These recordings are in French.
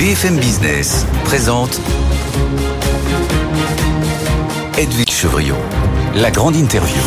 BFM Business présente Edwige Chevriot, la grande interview.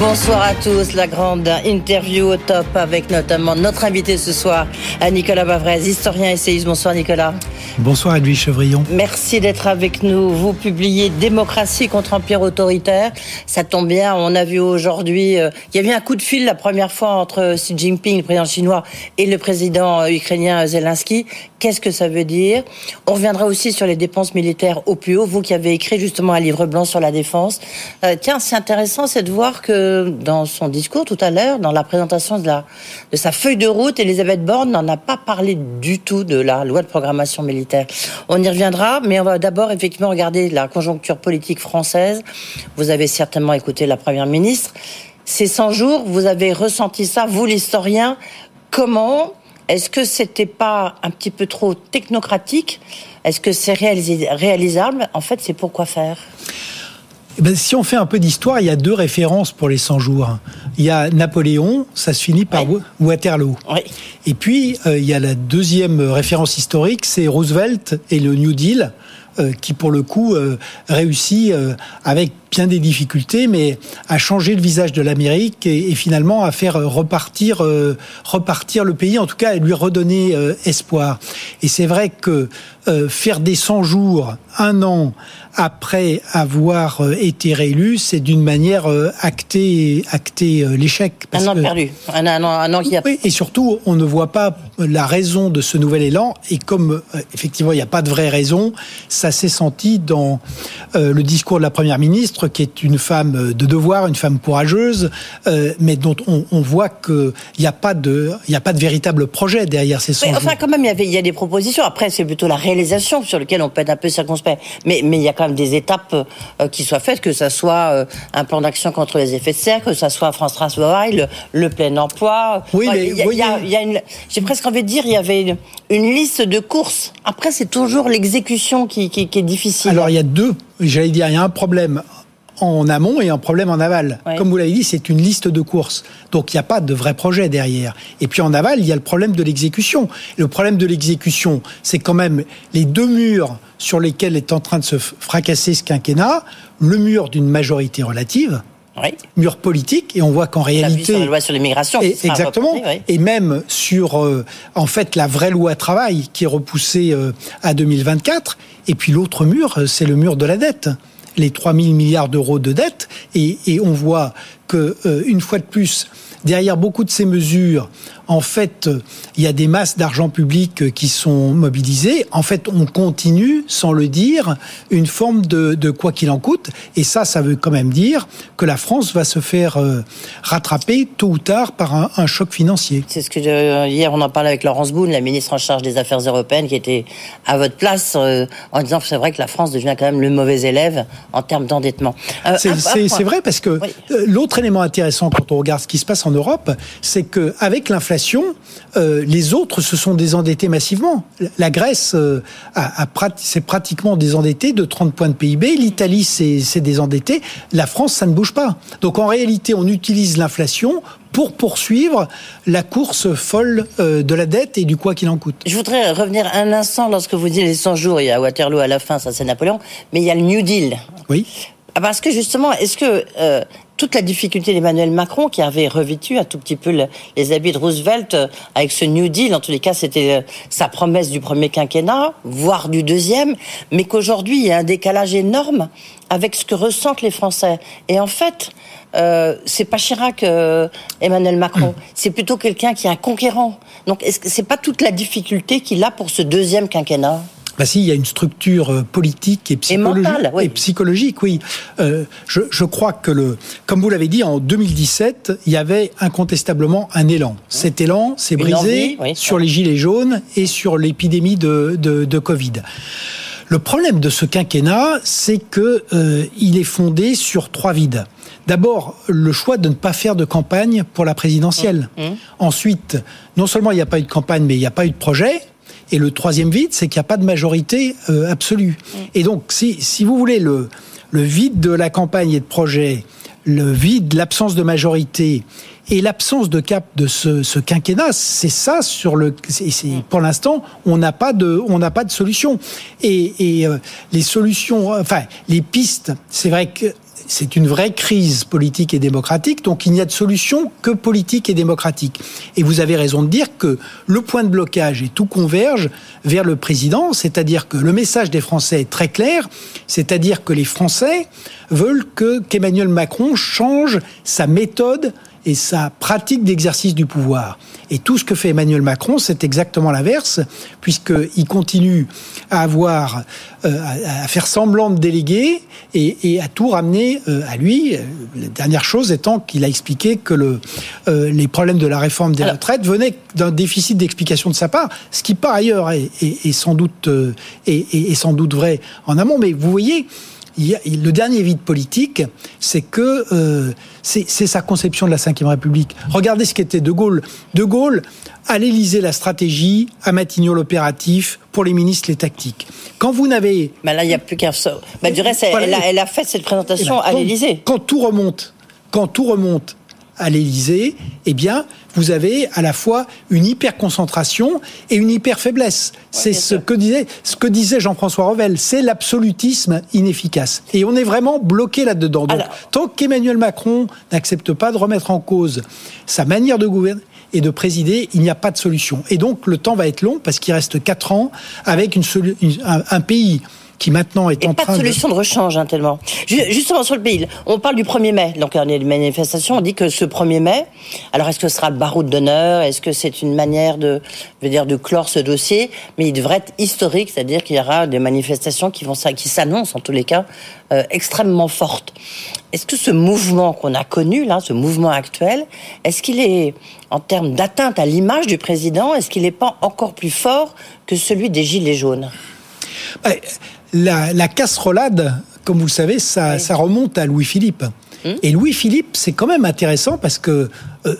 Bonsoir à tous, la grande interview au top avec notamment notre invité ce soir, Nicolas Bavrez, historien essayiste. Bonsoir Nicolas. Bonsoir Edwige Chevrillon. Merci d'être avec nous. Vous publiez Démocratie contre empire autoritaire. Ça tombe bien, on a vu aujourd'hui, euh, il y avait un coup de fil la première fois entre Xi Jinping, le président chinois, et le président euh, ukrainien Zelensky. Qu'est-ce que ça veut dire? On reviendra aussi sur les dépenses militaires au plus haut. Vous qui avez écrit justement un livre blanc sur la défense. Euh, tiens, c'est intéressant, c'est de voir que dans son discours tout à l'heure, dans la présentation de sa feuille de route, Elisabeth Borne n'en a pas parlé du tout de la loi de programmation militaire on y reviendra, mais on va d'abord effectivement regarder la conjoncture politique française. Vous avez certainement écouté la Première ministre. Ces 100 jours, vous avez ressenti ça, vous l'historien, comment Est-ce que c'était pas un petit peu trop technocratique? Est-ce que c'est réalisable? En fait, c'est pourquoi faire? Eh ben, si on fait un peu d'histoire, il y a deux références pour les 100 jours. Il y a Napoléon, ça se finit par Waterloo. Et puis, euh, il y a la deuxième référence historique, c'est Roosevelt et le New Deal, qui pour le coup euh, réussit avec bien des difficultés, mais à changer le visage de l'Amérique et, finalement à faire repartir, repartir le pays, en tout cas à lui redonner espoir. Et c'est vrai que faire des 100 jours, un an, après avoir euh, été réélu, c'est d'une manière euh, acter, acter euh, l'échec. Un an perdu, un, an, un an qui a... Oui, et surtout, on ne voit pas la raison de ce nouvel élan, et comme effectivement il n'y a pas de vraie raison, ça s'est senti dans le discours de la Première ministre, qui est une femme de devoir, une femme courageuse, mais dont on, on voit qu'il n'y a, pas de, il a pas de véritable projet derrière ces songes. Enfin, quand même, il y, y a des propositions. Après, c'est plutôt la réalisation sur laquelle on peut être un peu circonspect. Mais, mais il y a quand des étapes euh, qui soient faites, que ce soit euh, un plan d'action contre les effets de serre, que ce soit France Travail, le, plein emploi. Oui, mais il y a, une, j'ai presque envie de dire, il y avait une, liste de courses. Après, c'est toujours l'exécution qui, est difficile. Alors, il y a deux, j'allais dire, il y a un problème en amont et un problème en aval. Comme vous l'avez dit, c'est une liste de courses. Donc il n'y a pas de vrai projet derrière. Et puis en aval, il y a le problème de l'exécution. Le problème de l'exécution, c'est quand même les deux murs sur lesquels est en train de se fracasser ce quinquennat. Le mur d'une majorité relative, mur politique et on voit qu'en réalité sur la loi sur l'immigration exactement et même sur euh, en fait la vraie loi travail qui est repoussée euh, à 2024 et puis l'autre mur euh, c'est le mur de la dette. Les 3 000 milliards d'euros de dette. Et, on voit que euh, une fois de plus derrière beaucoup de ces mesures en fait, il y a des masses d'argent public qui sont mobilisées. En fait, on continue, sans le dire, une forme de, de quoi qu'il en coûte. Et ça, ça veut quand même dire que la France va se faire euh, rattraper tôt ou tard par un, un choc financier. C'est ce que je, hier on en parlait avec Laurence Boone, la ministre en charge des Affaires européennes, qui était à votre place euh, en disant que c'est vrai que la France devient quand même le mauvais élève en termes d'endettement. Euh, c'est vrai parce que l'autre élément intéressant quand on regarde ce qui se passe en Europe, c'est que avec l'inflation euh, les autres se sont désendettés massivement. La Grèce euh, a, s'est pratiquement désendettée de 30 points de PIB. L'Italie s'est désendettée. La France, ça ne bouge pas. Donc en réalité, on utilise l'inflation pour poursuivre la course folle euh, de la dette et du quoi qu'il en coûte. Je voudrais revenir un instant lorsque vous dites les 100 jours, il y a Waterloo à la fin, ça c'est Napoléon, mais il y a le New Deal. Oui. Ah, parce que justement, est-ce que toute la difficulté d'Emmanuel Macron, qui avait revêtu un tout petit peu les habits de Roosevelt euh, avec ce New Deal, en tous les cas c'était euh, sa promesse du premier quinquennat, voire du deuxième, mais qu'aujourd'hui il y a un décalage énorme avec ce que ressentent les Français. Et en fait, euh, c'est pas Chirac, euh, Emmanuel Macron. C'est plutôt quelqu'un qui est un conquérant. Donc, c'est pas toute la difficulté qu'il a pour ce deuxième quinquennat? Bah si, il y a une structure euh, politique et psychologique. Et, psychologique, oui. Euh, je, je, crois que le, comme vous l'avez dit, en 2017, il y avait incontestablement un élan. Cet élan s'est brisé sur les gilets jaunes et sur l'épidémie de, de, de Covid. Le problème de ce quinquennat, c'est que euh, il est fondé sur trois vides. D'abord, le choix de ne pas faire de campagne pour la présidentielle. Mmh. Mmh. Ensuite, non seulement il n'y a pas eu de campagne, mais il n'y a pas eu de projet. Et le troisième vide, c'est qu'il n'y a pas de majorité euh, absolue. Et donc, si, si vous voulez, le, le vide de la campagne et de projet, le vide, l'absence de majorité Et l'absence de cap de ce, quinquennat, c'est ça sur le. pour l'instant, on n'a pas de, on n'a pas de solution. Et, euh, les solutions, enfin, les pistes, c'est vrai que c'est une vraie crise politique et démocratique, donc il n'y a de solution que politique et démocratique. Et vous avez raison de dire que le point de blocage et tout converge vers le président, c'est-à-dire que le message des Français est très clair, c'est-à-dire que les Français veulent que qu'Emmanuel Macron change sa méthode et sa pratique d'exercice du pouvoir. Et tout ce que fait Emmanuel Macron, c'est exactement l'inverse, puisqu'il continue à avoir, euh, à faire semblant de déléguer et, à tout ramener euh, à lui. La dernière chose étant qu'il a expliqué que le, euh, les problèmes de la réforme des retraites venaient d'un déficit d'explication de sa part, ce qui par ailleurs est, sans doute est sans doute vrai en amont. Mais vous voyez, le dernier vide politique, c'est que euh, c'est sa conception de la Ve République. Regardez ce qu'était De Gaulle. De Gaulle, à l'Élysée, la stratégie, à Matignon, l'opératif, pour les ministres, les tactiques. Quand vous n'avez... Bah là, il n'y a plus qu'un. Bah, du reste, elle, a, fait cette présentation à l'Élysée. Quand tout remonte, quand tout remonte à l'Élysée, eh bien, vous avez à la fois une hyper concentration et une hyper faiblesse. c'est ce que disait ce que disait Jean-François Revel, c'est l'absolutisme inefficace. Et on est vraiment bloqué là-dedans. Donc, tant qu'Emmanuel Macron n'accepte pas de remettre en cause sa manière de gouverner et de présider, il n'y a pas de solution. Et donc le temps va être long parce qu'il reste quatre ans avec une, un pays qui maintenant est en train pas de solution de, rechange hein, tellement. Justement sur le pays, on parle du 1er mai. Donc il y a des manifestations, on dit que ce 1er mai, alors est-ce que ce sera le baroud d'honneur? Est-ce que c'est une manière de, je veux dire, de clore ce dossier? Mais il devrait être historique, c'est-à-dire qu'il y aura des manifestations qui vont qui s'annoncent en tous les cas euh, extrêmement fortes. Est-ce que ce mouvement qu'on a connu là, ce mouvement actuel, est-ce qu'il est en termes d'atteinte à l'image du président, est-ce qu'il n'est pas encore plus fort que celui des gilets jaunes? Bah, la, la casserolade, comme vous le savez, ça, ça remonte à Louis-Philippe. Hum. Et Louis-Philippe, c'est quand même intéressant parce que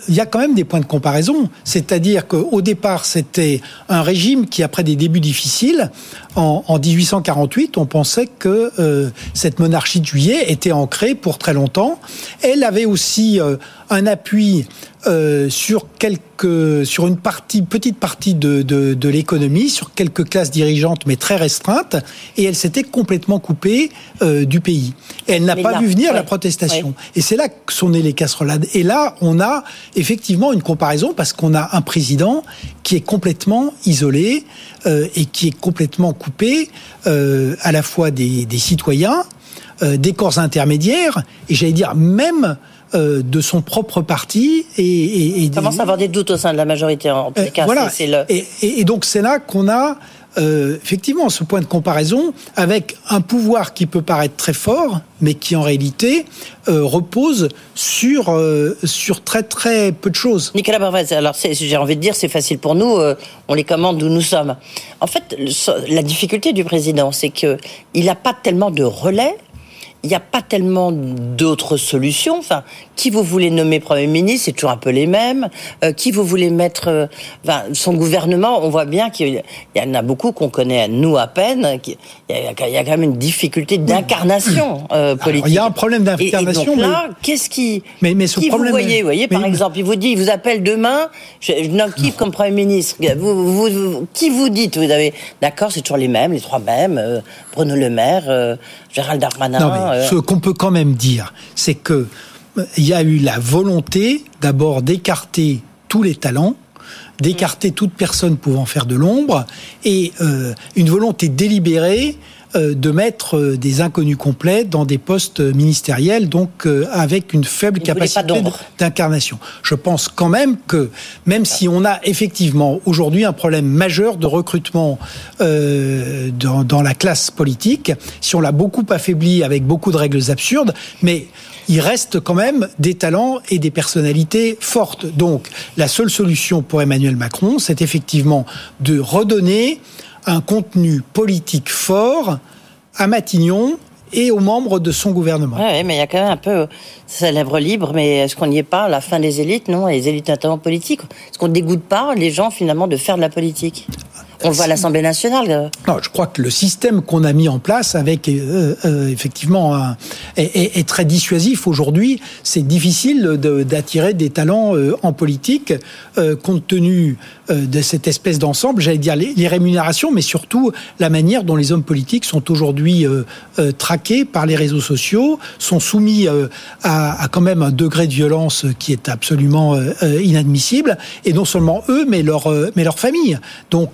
il y a quand même des points de comparaison. C'est-à-dire qu'au départ, c'était un régime qui, après des débuts difficiles, en, en 1848, on pensait que euh, cette monarchie de juillet était ancrée pour très longtemps. Elle avait aussi euh, un appui euh, sur quelques, sur une partie, petite partie de, de, de l'économie, sur quelques classes dirigeantes, mais très restreintes, et elle s'était complètement coupée euh, du pays. Et elle n'a pas vu venir la protestation. Et c'est là que sont nées les casserolades. Et là, on a effectivement une comparaison parce qu'on a un président qui est complètement isolé euh, et qui est complètement coupé euh, à la fois des, des citoyens, euh, des corps intermédiaires, et j'allais dire même de son propre parti et, et, commence à avoir des doutes au sein de la majorité en tout cas. Voilà. Et, donc c'est là qu'on a euh, effectivement ce point de comparaison avec un pouvoir qui peut paraître très fort, mais qui en réalité repose sur sur très très peu de choses. Nicolas Barvaz, alors j'ai envie de dire c'est facile pour nous, on les commande d'où nous sommes. En fait, la difficulté du président, c'est que il n'a pas tellement de relais il n'y a pas tellement d'autres solutions. Qui vous voulez nommer Premier ministre, c'est toujours un peu les mêmes. Euh, qui vous voulez mettre euh, enfin, son gouvernement, on voit bien qu'il y en a beaucoup qu'on connaît, nous à peine. Il y, a, quand même une difficulté d'incarnation euh, politique. il y a un problème d'incarnation. Et, donc là, qu'est-ce qui, mais, mais ce qui problème vous voyez, voyez, par exemple, il vous dit, il vous appelle demain, je, je nomme qui comme Premier ministre vous, vous, Qui vous dites Vous avez, d'accord, c'est toujours les mêmes, les trois mêmes. Bruno Le Maire, Gérald Darmanin. Euh, ce qu'on peut quand même dire, c'est que euh, il y a eu la volonté d'abord d'écarter tous les talents d'écarter toute personne pouvant faire de l'ombre et euh, une volonté délibérée euh, de mettre euh, des inconnus complets dans des postes ministériels, donc euh, avec une faible capacité d'incarnation. Je pense quand même que, même si on a effectivement aujourd'hui un problème majeur de recrutement dans, dans la classe politique, si on l'a beaucoup affaibli avec beaucoup de règles absurdes, mais il reste quand même des talents et des personnalités fortes. Donc, la seule solution pour Emmanuel Macron, c'est effectivement de redonner un contenu politique fort à Matignon et aux membres de son gouvernement. Oui, mais il y a quand même un peu célèbre libre, mais est-ce qu'on n'y est pas la fin des élites? Non, les élites notamment politiques. Est-ce qu'on dégoûte pas les gens finalement de faire de la politique? On le voit à l'Assemblée nationale. Non, je crois que le système qu'on a mis en place avec euh, euh, effectivement est, très dissuasif aujourd'hui. C'est difficile d'attirer des talents en politique compte tenu de cette espèce d'ensemble. J'allais dire les, rémunérations, mais surtout la manière dont les hommes politiques sont aujourd'hui traqués par les réseaux sociaux, sont soumis à, à, quand même un degré de violence qui est absolument inadmissible. Et non seulement eux, mais leur mais leur famille. Donc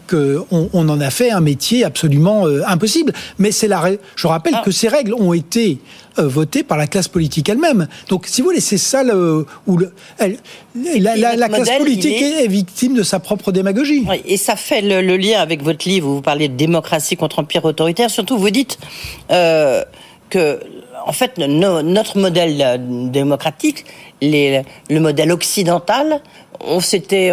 on, en a fait un métier absolument euh, impossible. Mais c'est la. Je rappelle ah. que ces règles ont été euh, votées par la classe politique elle-même. Donc, si vous voulez, c'est ça le, où le, la, classe politique est, victime de sa propre démagogie. et ça fait le, lien avec votre livre où vous parlez de démocratie contre empire autoritaire. Surtout, vous dites euh, que en fait, notre modèle démocratique, le modèle occidental, on s'était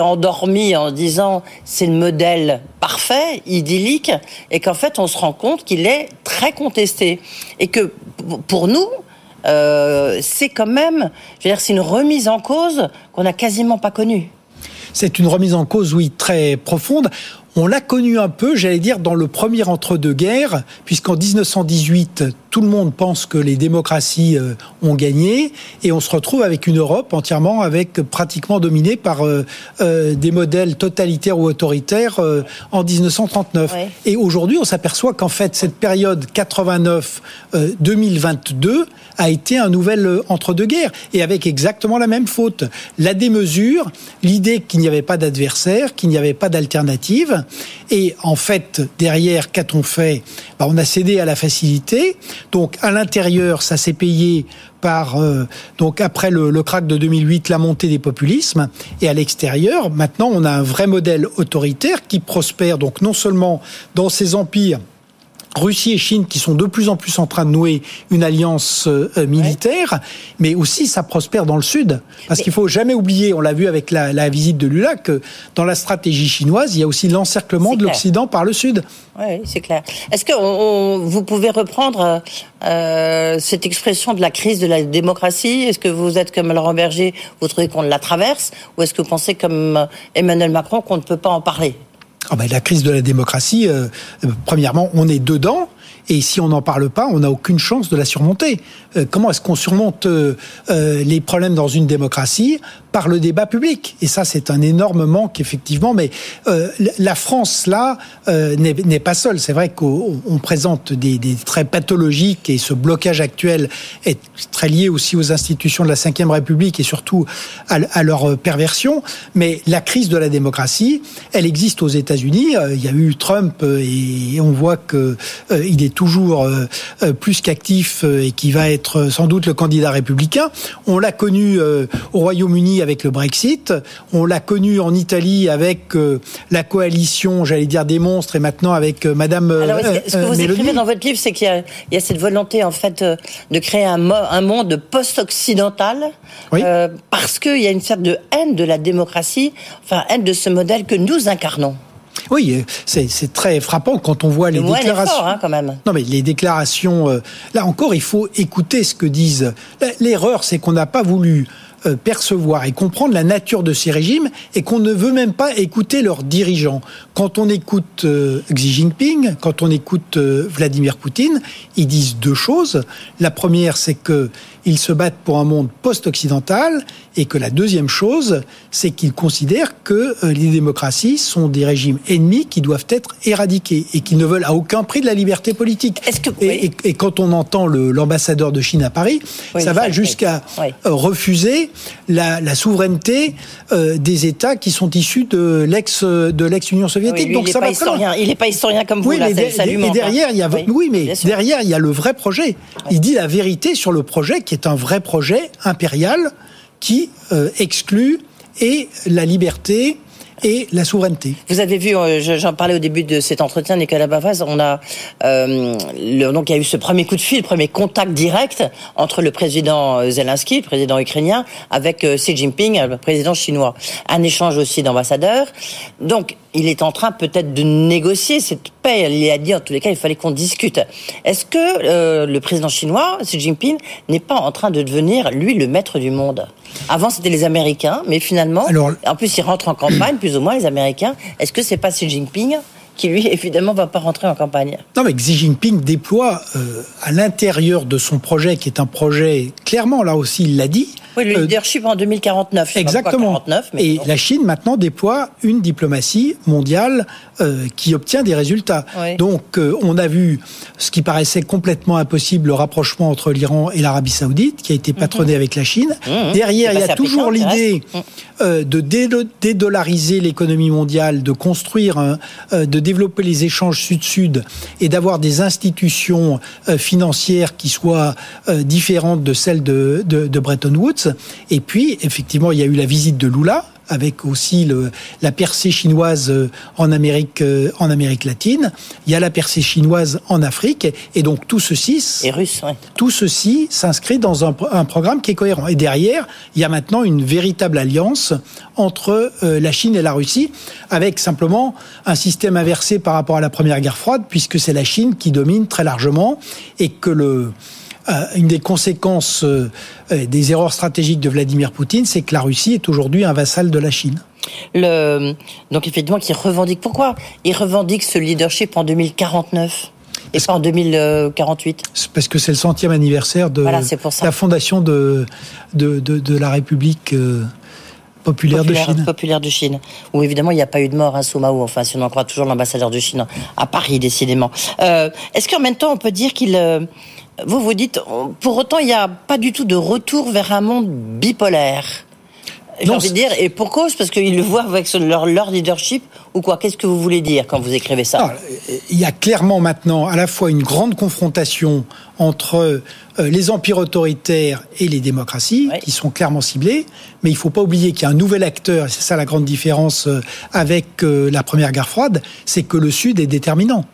endormi en disant c'est le modèle parfait, idyllique, et qu'en fait on se rend compte qu'il est très contesté et que pour nous euh, c'est quand même, je veux dire, c'est une remise en cause qu'on n'a quasiment pas connue. C'est une remise en cause, oui, très profonde. On l'a connu un peu, j'allais dire, dans le premier entre-deux-guerres, puisqu'en 1918, tout le monde pense que les démocraties euh, ont gagné, et on se retrouve avec une Europe entièrement avec pratiquement dominée par euh, euh, des modèles totalitaires ou autoritaires en 1939. Et aujourd'hui, on s'aperçoit qu'en fait, cette période 89-2022 a été un nouvel entre-deux-guerres, et avec exactement la même faute. La démesure, l'idée qu'il n'y avait pas d'adversaire, qu'il n'y avait pas d'alternative, et en fait, derrière, qu'a-t-on fait? Bah, On a cédé à la facilité. Donc, à l'intérieur, ça s'est payé par euh, donc après le, le, crack de 2008, la montée des populismes, et à l'extérieur, maintenant, on a un vrai modèle autoritaire qui prospère. Donc non seulement dans ces empires Russie et Chine qui sont de plus en plus en train de nouer une alliance euh, euh, militaire, mais aussi ça prospère dans le Sud. Parce qu'il faut jamais oublier, on l'a vu avec la, la, visite de Lula, que dans la stratégie chinoise, il y a aussi l'encerclement de l'Occident par le Sud. Oui, c'est clair. Est-ce que on, vous pouvez reprendre euh, cette expression de la crise de la démocratie? Est-ce que vous êtes comme Laurent Berger, vous trouvez qu'on la traverse? Ou est-ce que vous pensez comme Emmanuel Macron qu'on ne peut pas en parler? Ah ben, la crise de la démocratie, euh, euh, premièrement, on est dedans. Et si on n'en parle pas, on n'a aucune chance de la surmonter. Euh, comment est-ce qu'on surmonte les problèmes dans une démocratie par le débat public. Et ça, c'est un énorme manque, effectivement. Mais euh, la France, là, euh, n'est pas seule. C'est vrai qu'on présente des, traits pathologiques et ce blocage actuel est très lié aussi aux institutions de la Ve République et surtout à, leur perversion. Mais la crise de la démocratie, elle existe aux États-Unis. Euh, il y a eu Trump et on voit que euh, il est toujours euh, plus qu'actif et qui va être sans doute le candidat républicain. On l'a connu au Royaume-Uni avec le Brexit. On l'a connu en Italie avec euh, la coalition, j'allais dire des monstres, et maintenant avec euh, Madame. Euh, Alors, ce que vous écrivez dans votre livre, c'est qu'il y, a cette volonté en fait de créer un, un monde post-occidental, parce qu'il y a une sorte de haine de la démocratie, enfin haine de ce modèle que nous incarnons. Oui, c'est très frappant quand on voit les déclarations. hein, quand même. Non, mais les déclarations. là encore, il faut écouter ce que disent. L'erreur, c'est qu'on n'a pas voulu euh, percevoir et comprendre la nature de ces régimes et qu'on ne veut même pas écouter leurs dirigeants. Quand on écoute euh, Xi Jinping, quand on écoute euh, Vladimir Poutine, ils disent deux choses. La première, c'est que ils se battent pour un monde post-occidental et que la deuxième chose, c'est qu'ils considèrent que les démocraties sont des régimes ennemis qui doivent être éradiqués et qu'ils ne veulent à aucun prix de la liberté politique. Que... Et, et, quand on entend l'ambassadeur de Chine à Paris, ça va jusqu'à refuser la, souveraineté euh, des États qui sont issus de l'ex de l'ex-Union soviétique. Donc ça va historien. Il n'est pas historien comme vous. Oui, là, mais et derrière, il y a oui, mais derrière il y a le vrai projet. Il dit la vérité sur le projet qui est un vrai projet impérial qui euh, exclut et la liberté et la souveraineté. Vous avez vu, euh, j'en parlais au début de cet entretien, Nicolas Bavaz, on a euh, le, donc il y a eu ce premier coup de fil, premier contact direct entre le président Zelensky, le président ukrainien, avec Xi Jinping, le président chinois. Un échange aussi d'ambassadeurs. Donc il est en train peut-être de négocier cette paix. Il a dit en tous les cas, il fallait qu'on discute. Est-ce que euh, le président chinois, Xi Jinping, n'est pas en train de devenir, lui, le maître du monde? Avant, c'était les Américains, mais finalement, en plus, il rentre en campagne, plus ou moins, les Américains. Est-ce que c'est pas Xi Jinping qui lui évidemment va pas rentrer en campagne? Non mais Xi Jinping déploie euh, à l'intérieur de son projet qui est un projet clairement là aussi il l'a dit oui, le euh, leadership en 2049. Exactement. et la Chine maintenant déploie une diplomatie mondiale euh, qui obtient des résultats. Donc euh, on a vu ce qui paraissait complètement impossible, le rapprochement entre l'Iran et l'Arabie saoudite, qui a été patronné mhm. avec la Chine. Mhm. Derrière, il y a toujours l'idée de dédollariser l'économie mondiale, de construire, de développer les échanges sud-sud et d'avoir des institutions financières qui soient différentes de celles de, de Bretton Woods. Et puis, effectivement, il y a eu la visite de Lula, avec aussi le, la percée chinoise euh, en Amérique, euh, en Amérique latine. Il y a la percée chinoise en Afrique. Et donc tout ceci, et russe, tout ceci s'inscrit dans un, un, programme qui est cohérent. Et derrière, il y a maintenant une véritable alliance entre euh, la Chine et la Russie, avec simplement un système inversé par rapport à la Première Guerre froide, puisque c'est la Chine qui domine très largement et que le une des conséquences euh, euh, des erreurs stratégiques de Vladimir Poutine, c'est que la Russie est aujourd'hui un vassal de la Chine. Le, donc effectivement, qui revendique pourquoi Il revendique ce leadership en 2049 et pas en 2048 Parce que c'est le centième anniversaire de la fondation de, de, de, la République. populaire, de Chine. Populaire de Chine. Où évidemment il n'y a pas eu de mort à hein, Mao, enfin si on en croit toujours l'ambassadeur de Chine à Paris décidément. Est-ce qu'en même temps on peut dire qu'il vous vous dites, pour autant, il n'y a pas du tout de retour vers un monde bipolaire. J'ai envie de dire, et pour cause, parce qu'ils le voient avec leur, leur leadership, ou quoi. Qu'est-ce que vous voulez dire quand vous écrivez ça? Il y a clairement maintenant à la fois une grande confrontation entre euh, les empires autoritaires et les démocraties, qui sont clairement ciblés, mais il ne faut pas oublier qu'il y a un nouvel acteur, et c'est ça la grande différence euh, avec euh, la Première Guerre froide, c'est que le Sud est déterminant.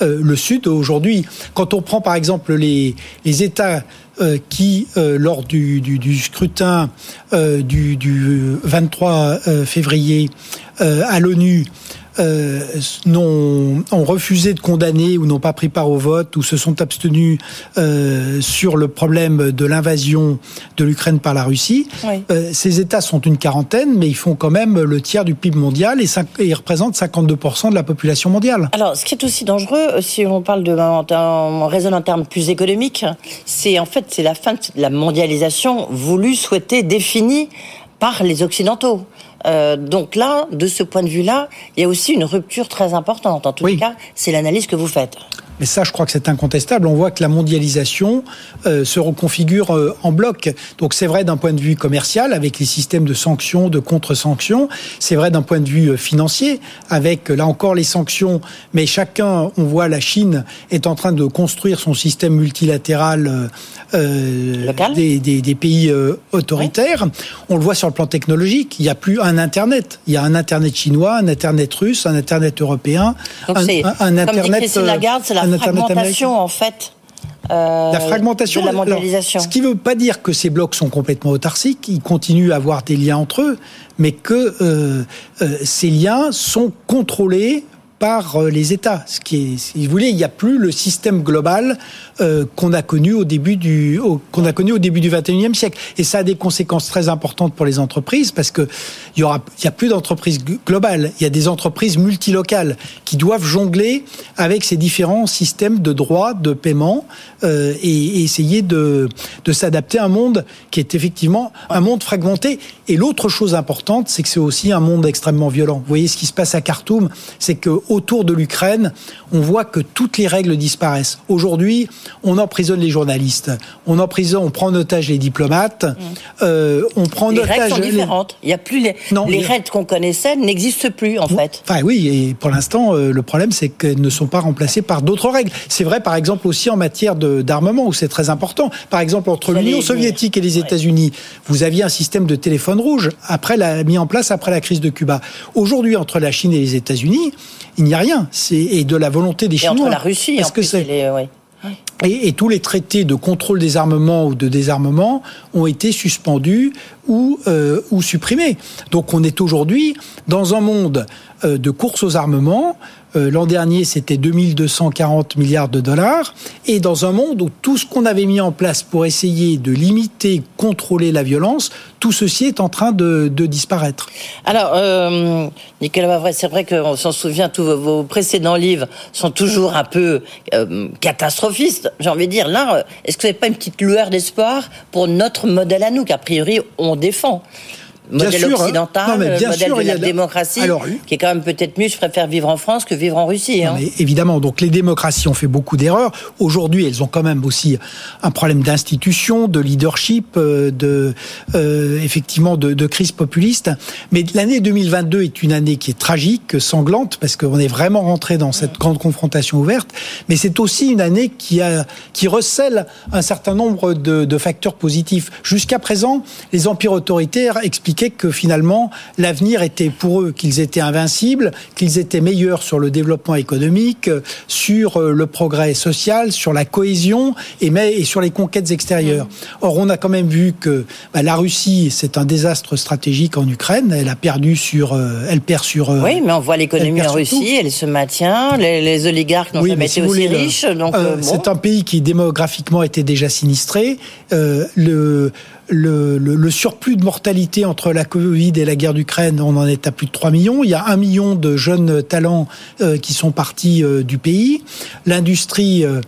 le Sud, aujourd'hui, quand on prend par exemple les, les États euh, qui, euh, lors du, du, du scrutin euh, du, du, 23 février à l'ONU, euh, n'ont ont refusé de condamner ou n'ont pas pris part au vote ou se sont abstenus euh, sur le problème de l'invasion de l'Ukraine par la Russie. Euh, ces États sont une quarantaine, mais ils font quand même le tiers du PIB mondial et, ils représentent 52% de la population mondiale. Alors, ce qui est aussi dangereux, si on parle de, on raisonne en termes plus économiques, c'est en fait c'est la fin de la mondialisation voulue, souhaitée, définie par les Occidentaux. Euh, donc là, de ce point de vue-là, il y a aussi une rupture très importante. En tout cas, c'est l'analyse que vous faites. Mais ça, je crois que c'est incontestable. On voit que la mondialisation euh, se reconfigure euh, en bloc. Donc c'est vrai d'un point de vue commercial, avec les systèmes de sanctions, de contre-sanctions. C'est vrai d'un point de vue financier, avec là encore les sanctions. Mais chacun, on voit la Chine est en train de construire son système multilatéral des, des, des, pays autoritaires. On le voit sur le plan technologique. Il n'y a plus un Internet. Il y a un Internet chinois, un Internet russe, un Internet européen, Donc un, un, Internet. Lagarde, c'est la fragmentation en fait. Euh, la fragmentation, de la mondialisation. ce qui ne veut pas dire que ces blocs sont complètement autarciques, ils continuent à avoir des liens entre eux, mais que euh, euh, ces liens sont contrôlés par euh, les États. Ce qui est, si vous voulez, il n'y a plus le système global euh, qu'on a connu au début du qu'on a connu au début du 21e siècle. Et ça a des conséquences très importantes pour les entreprises parce que il y aura, il y a plus d'entreprises globales. Il y a des entreprises multilocales qui doivent jongler avec ces différents systèmes de droits, de paiement euh, et, et, essayer de de s'adapter à un monde qui est effectivement un monde fragmenté. Et l'autre chose importante, c'est que c'est aussi un monde extrêmement violent. Vous voyez ce qui se passe à Khartoum, c'est que autour de l'Ukraine, on voit que toutes les règles disparaissent. Aujourd'hui, on emprisonne les journalistes, on emprisonne, on prend en otage les diplomates, mm. euh, on prend en les Règles sont différentes. Il y a plus les, les règles qu'on connaissait n'existent plus en fait. Enfin oui, et pour l'instant, euh, le problème c'est qu'elles ne sont pas remplacées par d'autres règles. C'est vrai, par exemple aussi en matière d'armement où c'est très important. Par exemple entre l'Union soviétique et les États-Unis, vous aviez un système de téléphone rouge après la mis en place après la crise de Cuba. Aujourd'hui, entre la Chine et les États-Unis, il n'y a rien. C'est et de la volonté des et Chinois. Entre la Russie, parce que c'est. Et, tous les traités de contrôle des armements ou de désarmement ont été suspendus ou, euh, ou supprimés. Donc on est aujourd'hui dans un monde de course aux armements. L'an dernier, c'était 2240 milliards de dollars. Et dans un monde où tout ce qu'on avait mis en place pour essayer de limiter, contrôler la violence, tout ceci est en train de, disparaître. Alors, euh, Nicolas c'est vrai qu'on s'en souvient, tous vos, précédents livres sont toujours un peu euh, catastrophistes, j'ai envie de dire. Là, est-ce que vous n'avez pas une petite lueur d'espoir pour notre modèle à nous, qu'a priori on défend? Modèle hein. occidental, modèle de la démocratie, qui est quand même peut-être mieux. Je préfère vivre en France que vivre en Russie. Hein. évidemment, donc les démocraties ont fait beaucoup d'erreurs. Aujourd'hui, elles ont quand même aussi un problème d'institution, de leadership, euh, de euh, effectivement de, de, crise populiste. Mais l'année 2022 est une année qui est tragique, sanglante, parce qu'on est vraiment rentré dans cette grande confrontation ouverte. Mais c'est aussi une année qui a qui recèle un certain nombre de, de facteurs positifs. Jusqu'à présent, les empires autoritaires expliquent que finalement l'avenir était pour eux qu'ils étaient invincibles, qu'ils étaient meilleurs sur le développement économique, sur euh, le progrès social, sur la cohésion et, mais, et sur les conquêtes extérieures. Or, on a quand même vu que bah, la Russie, c'est un désastre stratégique en Ukraine. Elle a perdu sur, euh, elle perd sur. Euh, oui, mais on voit l'économie en Russie, elle se maintient. Les, oligarques n'ont jamais été aussi riches. Donc, c'est un pays qui démographiquement était déjà sinistré. le le, le, surplus de mortalité entre la Covid et la guerre d'Ukraine, on en est à plus de 3 millions. Il y a un million de jeunes talents euh, qui sont partis euh, du pays. L'industrie euh,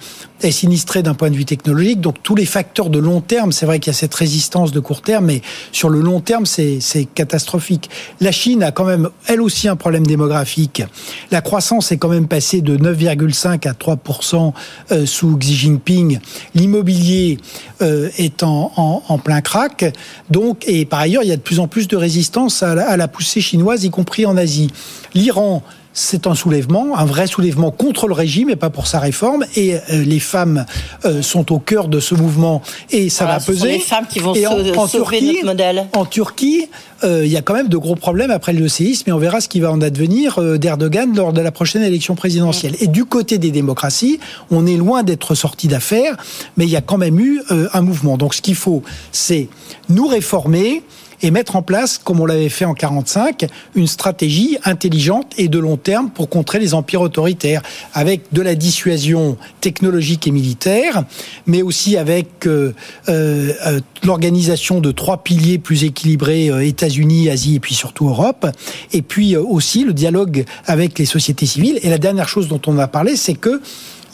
est sinistrée d'un point de vue technologique. Donc tous les facteurs de long terme, c'est vrai qu'il y a cette résistance de court terme, mais sur le long terme, c'est catastrophique. La Chine a quand même, elle aussi, un problème démographique. La croissance est quand même passée de 9,5 à 3% sous Xi Jinping. L'immobilier est en, plein crack. Donc, et par ailleurs, il y a de plus en plus de résistance à la, poussée chinoise, y compris en Asie. L'Iran c'est un soulèvement, un vrai soulèvement contre le régime et pas pour sa réforme. Et euh, les femmes euh, sont au cœur de ce mouvement et ça va peser. Ce sont les femmes qui vont sauver notre modèle. En Turquie, euh, il y a quand même de gros problèmes après le séisme et on verra ce qui va en advenir d'Erdogan lors de la prochaine élection présidentielle. Mm. Et du côté des démocraties, on est loin d'être sorti d'affaires, mais il y a quand même eu un mouvement. Donc ce qu'il faut, c'est nous réformer et mettre en place, comme on l'avait fait en 45, une stratégie intelligente et de long terme pour contrer les empires autoritaires, avec de la dissuasion technologique et militaire, mais aussi avec euh, euh, euh l'organisation de trois piliers plus équilibrés États-Unis, Asie et puis surtout Europe, et puis aussi le dialogue avec les sociétés civiles. Et la dernière chose dont on a parlé, c'est que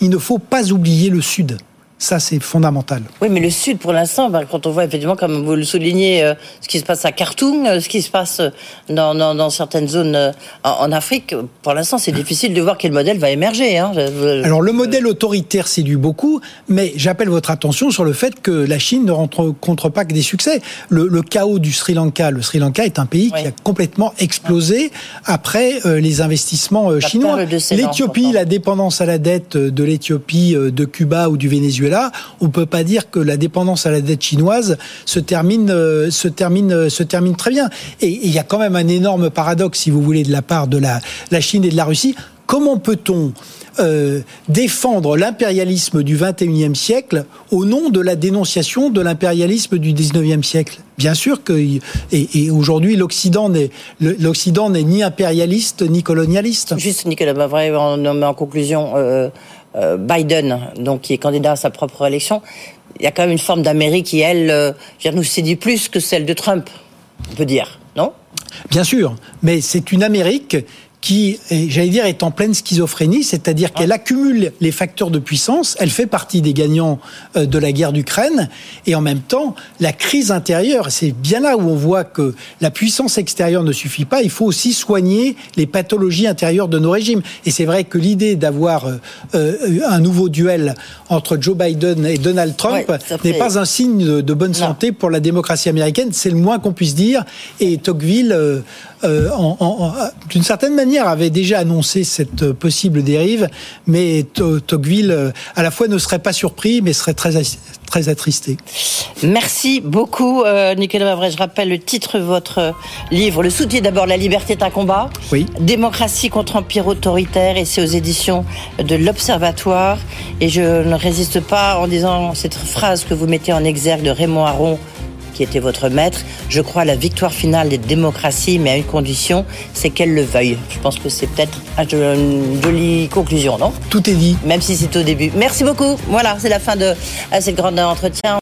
il ne faut pas oublier le Sud. Ça, c'est fondamental. Oui, mais le Sud, pour l'instant, ben, quand on voit effectivement, comme vous le soulignez, euh, ce qui se passe à Khartoum, euh, ce qui se passe dans, dans, certaines zones euh, en, Afrique, pour l'instant, c'est difficile de voir quel modèle va émerger. Hein. Alors, le modèle autoritaire séduit beaucoup, mais j'appelle votre attention sur le fait que la Chine ne rencontre pas que des succès. Le, chaos du Sri Lanka, le Sri Lanka est un pays qui a complètement explosé après les investissements chinois. L'Éthiopie, la dépendance à la dette de l'Éthiopie, de Cuba ou du Venezuela, là, on peut pas dire que la dépendance à la dette chinoise se termine, euh, euh, très bien. Et il y a quand même un énorme paradoxe, si vous voulez, de la part de la, Chine et de la Russie. Comment peut-on euh, défendre l'impérialisme du XXIe siècle au nom de la dénonciation de l'impérialisme du XIXe siècle? Bien sûr que aujourd'hui l'Occident n'est l'Occident n'est ni impérialiste ni colonialiste. Juste Nicolas en, en conclusion. Biden, donc qui est candidat à sa propre élection, il y a quand même une forme d'Amérique qui, elle, euh, nous séduit plus que celle de Trump, on peut dire, non? Bien sûr, mais c'est une Amérique qui, j'allais dire, est en pleine schizophrénie, c'est-à-dire qu'elle accumule les facteurs de puissance, elle fait partie des gagnants euh, de la guerre d'Ukraine, et en même temps, la crise intérieure, c'est bien là où on voit que la puissance extérieure ne suffit pas, il faut aussi soigner les pathologies intérieures de nos régimes. Et c'est vrai que l'idée d'avoir euh, euh, un nouveau duel entre Joe Biden et Donald Trump n'est pas un signe de, bonne santé pour la démocratie américaine, c'est le moins qu'on puisse dire, et Tocqueville euh, d'une certaine manière, avait déjà annoncé cette possible dérive, mais Tocqueville, euh, à la fois, ne serait pas surpris, mais serait très, très attristé. Merci beaucoup, euh, Nicolas. Je rappelle le titre de votre livre, Le soutien d'abord, la liberté est un combat. Oui. Démocratie contre empire autoritaire, et c'est aux éditions de l'Observatoire. Et je ne résiste pas en disant cette phrase que vous mettez en exergue de Raymond Aron qui était votre maître. Je crois à la victoire finale des démocraties, mais à une condition, c'est qu'elle le veuille. Je pense que c'est peut-être une jolie conclusion, non? Tout est dit. Même si c'est au début. Merci beaucoup. Voilà, c'est la fin de cette grande entretien.